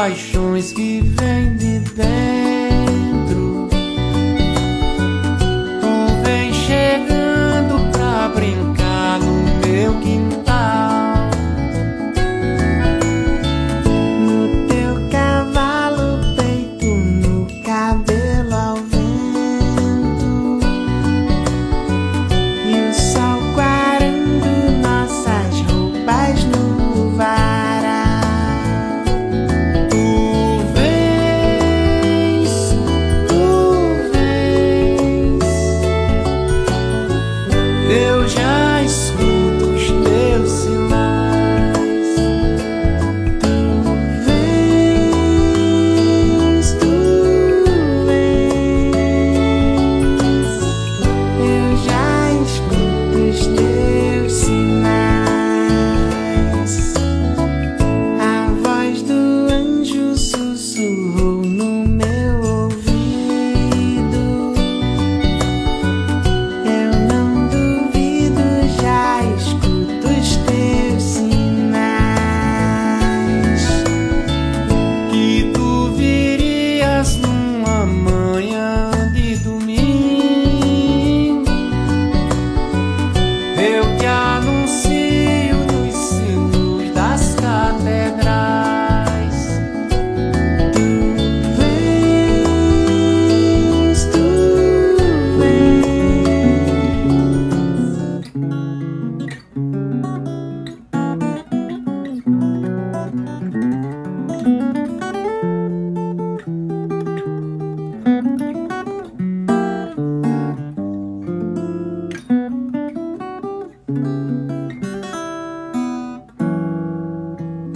paixões que de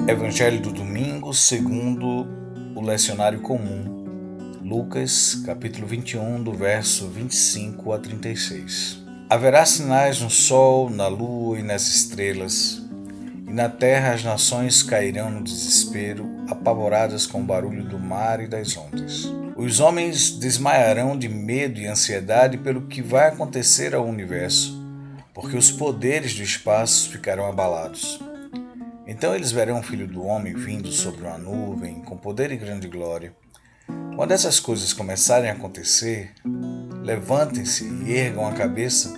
Evangelho do domingo, segundo o lecionário comum. Lucas, capítulo 21, do verso 25 a 36. Haverá sinais no sol, na lua e nas estrelas, e na terra as nações cairão no desespero, apavoradas com o barulho do mar e das ondas. Os homens desmaiarão de medo e ansiedade pelo que vai acontecer ao universo, porque os poderes do espaço ficarão abalados. Então eles verão o Filho do Homem vindo sobre uma nuvem, com poder e grande glória. Quando essas coisas começarem a acontecer, levantem-se e ergam a cabeça,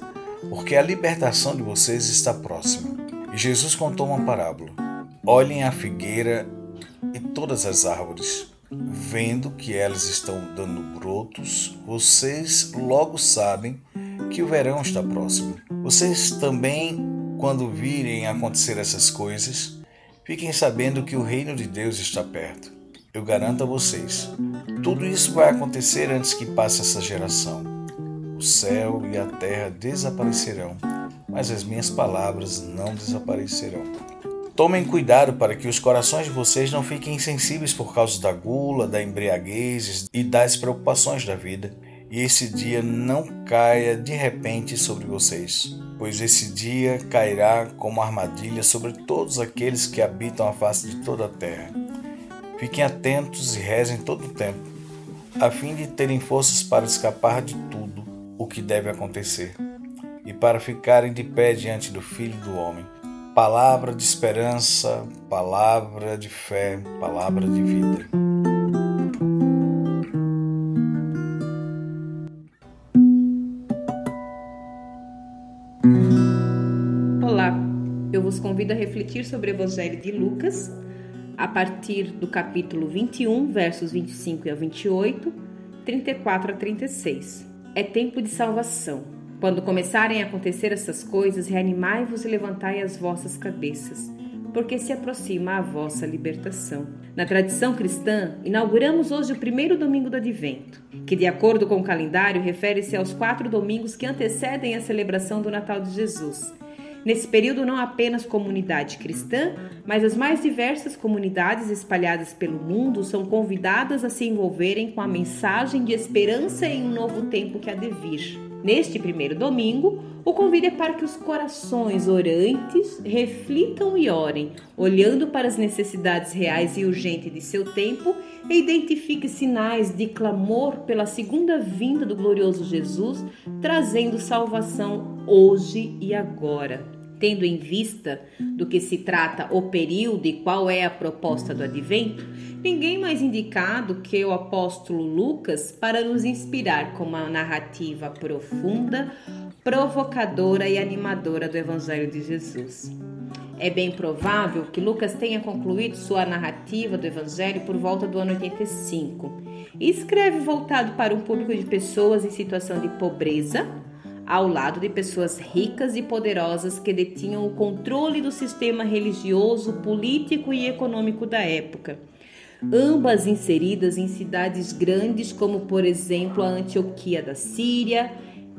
porque a libertação de vocês está próxima. E Jesus contou uma parábola. Olhem a figueira e todas as árvores. Vendo que elas estão dando brotos, vocês logo sabem que o verão está próximo. Vocês também, quando virem acontecer essas coisas, fiquem sabendo que o reino de Deus está perto. Eu garanto a vocês, tudo isso vai acontecer antes que passe essa geração. O céu e a terra desaparecerão, mas as minhas palavras não desaparecerão. Tomem cuidado para que os corações de vocês não fiquem insensíveis por causa da gula, da embriaguez e das preocupações da vida, e esse dia não caia de repente sobre vocês, pois esse dia cairá como armadilha sobre todos aqueles que habitam a face de toda a terra. Fiquem atentos e rezem todo o tempo, a fim de terem forças para escapar de tudo o que deve acontecer e para ficarem de pé diante do Filho do Homem palavra de esperança, palavra de fé, palavra de vida. Refletir sobre o Evangelho de Lucas a partir do capítulo 21, versos 25 a 28, 34 a 36. É tempo de salvação. Quando começarem a acontecer essas coisas, reanimai-vos e levantai as vossas cabeças, porque se aproxima a vossa libertação. Na tradição cristã, inauguramos hoje o primeiro domingo do Advento, que, de acordo com o calendário, refere-se aos quatro domingos que antecedem a celebração do Natal de Jesus. Nesse período, não apenas comunidade cristã, mas as mais diversas comunidades espalhadas pelo mundo são convidadas a se envolverem com a mensagem de esperança em um novo tempo que há de vir. Neste primeiro domingo, o convite é para que os corações orantes reflitam e orem, olhando para as necessidades reais e urgentes de seu tempo e identifique sinais de clamor pela segunda vinda do glorioso Jesus, trazendo salvação hoje e agora tendo em vista do que se trata o período e qual é a proposta do advento, ninguém mais indicado que o apóstolo Lucas para nos inspirar com uma narrativa profunda, provocadora e animadora do Evangelho de Jesus. É bem provável que Lucas tenha concluído sua narrativa do Evangelho por volta do ano 85 e escreve voltado para um público de pessoas em situação de pobreza, ao lado de pessoas ricas e poderosas que detinham o controle do sistema religioso, político e econômico da época. Ambas inseridas em cidades grandes, como por exemplo a Antioquia da Síria,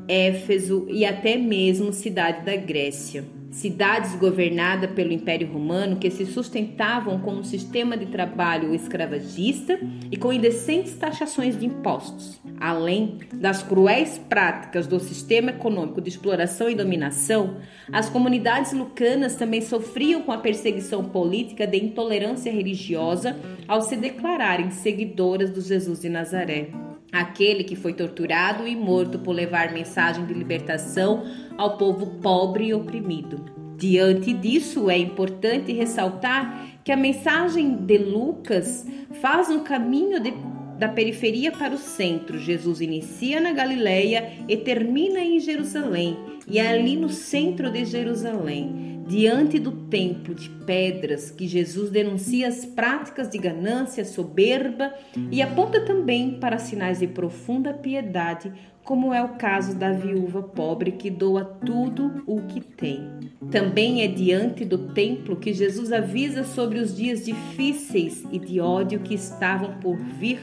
Éfeso e até mesmo cidade da Grécia cidades governadas pelo Império Romano que se sustentavam com um sistema de trabalho escravagista e com indecentes taxações de impostos. Além das cruéis práticas do sistema econômico de exploração e dominação, as comunidades lucanas também sofriam com a perseguição política de intolerância religiosa ao se declararem seguidoras do Jesus de Nazaré aquele que foi torturado e morto por levar mensagem de libertação ao povo pobre e oprimido. Diante disso, é importante ressaltar que a mensagem de Lucas faz um caminho de, da periferia para o centro. Jesus inicia na Galileia e termina em Jerusalém, e é ali no centro de Jerusalém diante do templo de pedras que Jesus denuncia as práticas de ganância, soberba e aponta também para sinais de profunda piedade, como é o caso da viúva pobre que doa tudo o que tem. Também é diante do templo que Jesus avisa sobre os dias difíceis e de ódio que estavam por vir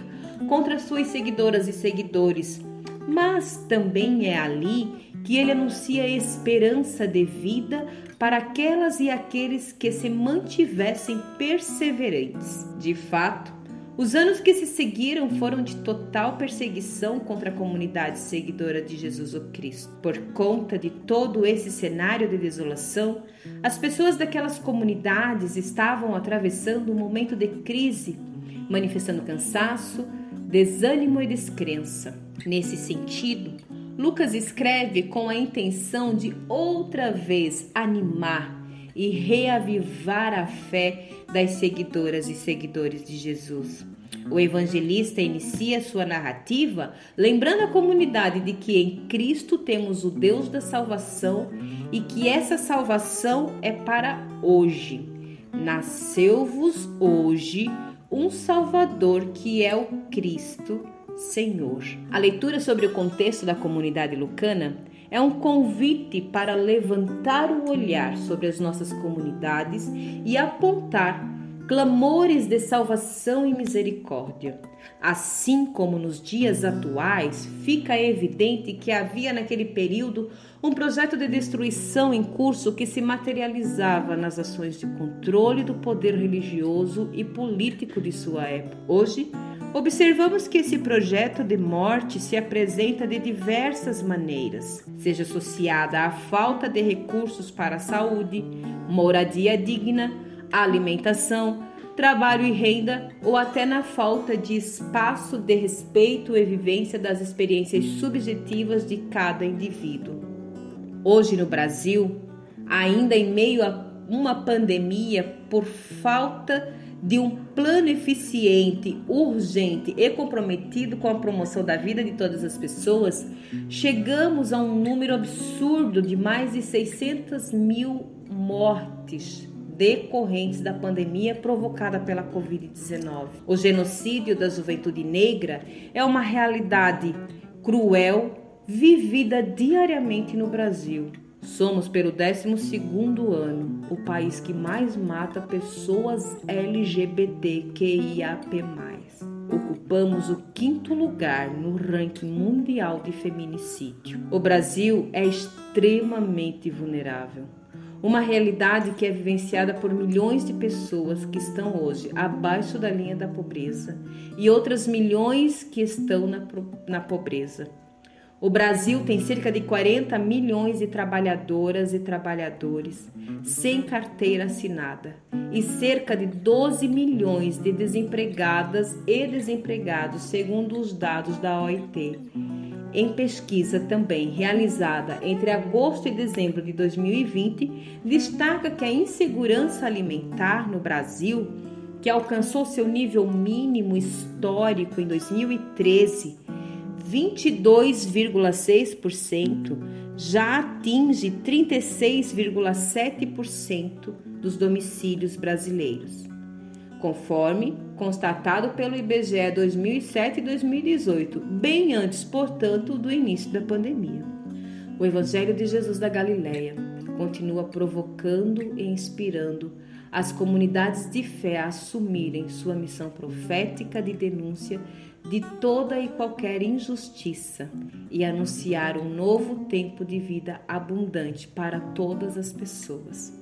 contra suas seguidoras e seguidores. Mas também é ali que ele anuncia esperança de vida para aquelas e aqueles que se mantivessem perseverantes. De fato, os anos que se seguiram foram de total perseguição contra a comunidade seguidora de Jesus o Cristo. Por conta de todo esse cenário de desolação, as pessoas daquelas comunidades estavam atravessando um momento de crise, manifestando cansaço, desânimo e descrença. Nesse sentido, Lucas escreve com a intenção de outra vez animar e reavivar a fé das seguidoras e seguidores de Jesus. O evangelista inicia sua narrativa lembrando a comunidade de que em Cristo temos o Deus da salvação e que essa salvação é para hoje. Nasceu-vos hoje um Salvador que é o Cristo Senhor. A leitura sobre o contexto da comunidade lucana é um convite para levantar o olhar sobre as nossas comunidades e apontar clamores de salvação e misericórdia. Assim como nos dias atuais, fica evidente que havia naquele período um projeto de destruição em curso que se materializava nas ações de controle do poder religioso e político de sua época. Hoje, observamos que esse projeto de morte se apresenta de diversas maneiras, seja associada à falta de recursos para a saúde, moradia digna, alimentação, trabalho e renda ou até na falta de espaço de respeito e vivência das experiências subjetivas de cada indivíduo. Hoje no Brasil, ainda em meio a uma pandemia por falta de um plano eficiente, urgente e comprometido com a promoção da vida de todas as pessoas, chegamos a um número absurdo de mais de 600 mil mortes decorrentes da pandemia provocada pela Covid-19. O genocídio da juventude negra é uma realidade cruel vivida diariamente no Brasil. Somos, pelo 12 ano, o país que mais mata pessoas LGBTQIAP+. Ocupamos o quinto lugar no ranking mundial de feminicídio. O Brasil é extremamente vulnerável uma realidade que é vivenciada por milhões de pessoas que estão hoje abaixo da linha da pobreza e outras milhões que estão na, na pobreza. O Brasil tem cerca de 40 milhões de trabalhadoras e trabalhadores sem carteira assinada e cerca de 12 milhões de desempregadas e desempregados, segundo os dados da OIT em pesquisa também realizada entre agosto e dezembro de 2020, destaca que a insegurança alimentar no Brasil, que alcançou seu nível mínimo histórico em 2013, 22,6%, já atinge 36,7% dos domicílios brasileiros conforme constatado pelo IBGE 2007 e 2018, bem antes, portanto, do início da pandemia. O Evangelho de Jesus da Galileia continua provocando e inspirando as comunidades de fé a assumirem sua missão profética de denúncia de toda e qualquer injustiça e anunciar um novo tempo de vida abundante para todas as pessoas.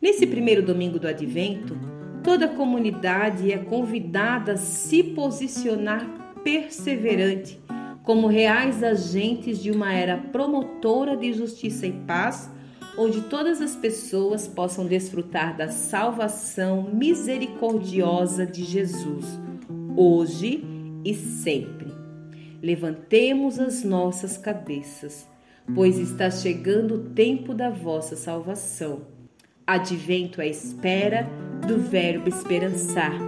Nesse primeiro domingo do advento, Toda a comunidade é convidada a se posicionar perseverante como reais agentes de uma era promotora de justiça e paz, onde todas as pessoas possam desfrutar da salvação misericordiosa de Jesus, hoje e sempre. Levantemos as nossas cabeças, pois está chegando o tempo da vossa salvação. Advento à espera do verbo esperançar.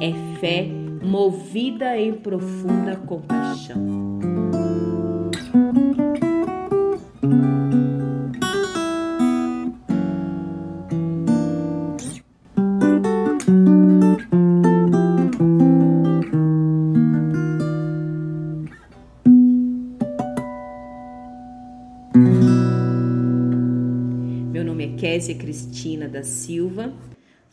É fé movida em profunda compaixão. Da Silva,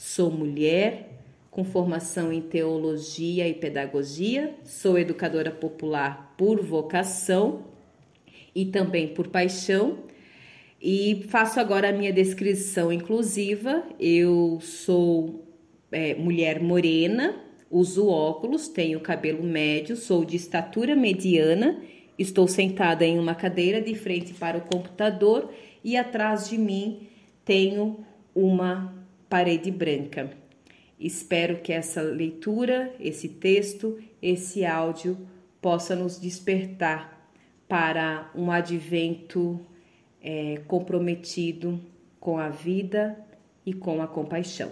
Sou mulher com formação em teologia e pedagogia, sou educadora popular por vocação e também por paixão. E faço agora a minha descrição inclusiva. Eu sou é, mulher morena, uso óculos, tenho cabelo médio, sou de estatura mediana, estou sentada em uma cadeira de frente para o computador e atrás de mim tenho uma parede branca. Espero que essa leitura, esse texto, esse áudio possa nos despertar para um advento é, comprometido com a vida e com a compaixão.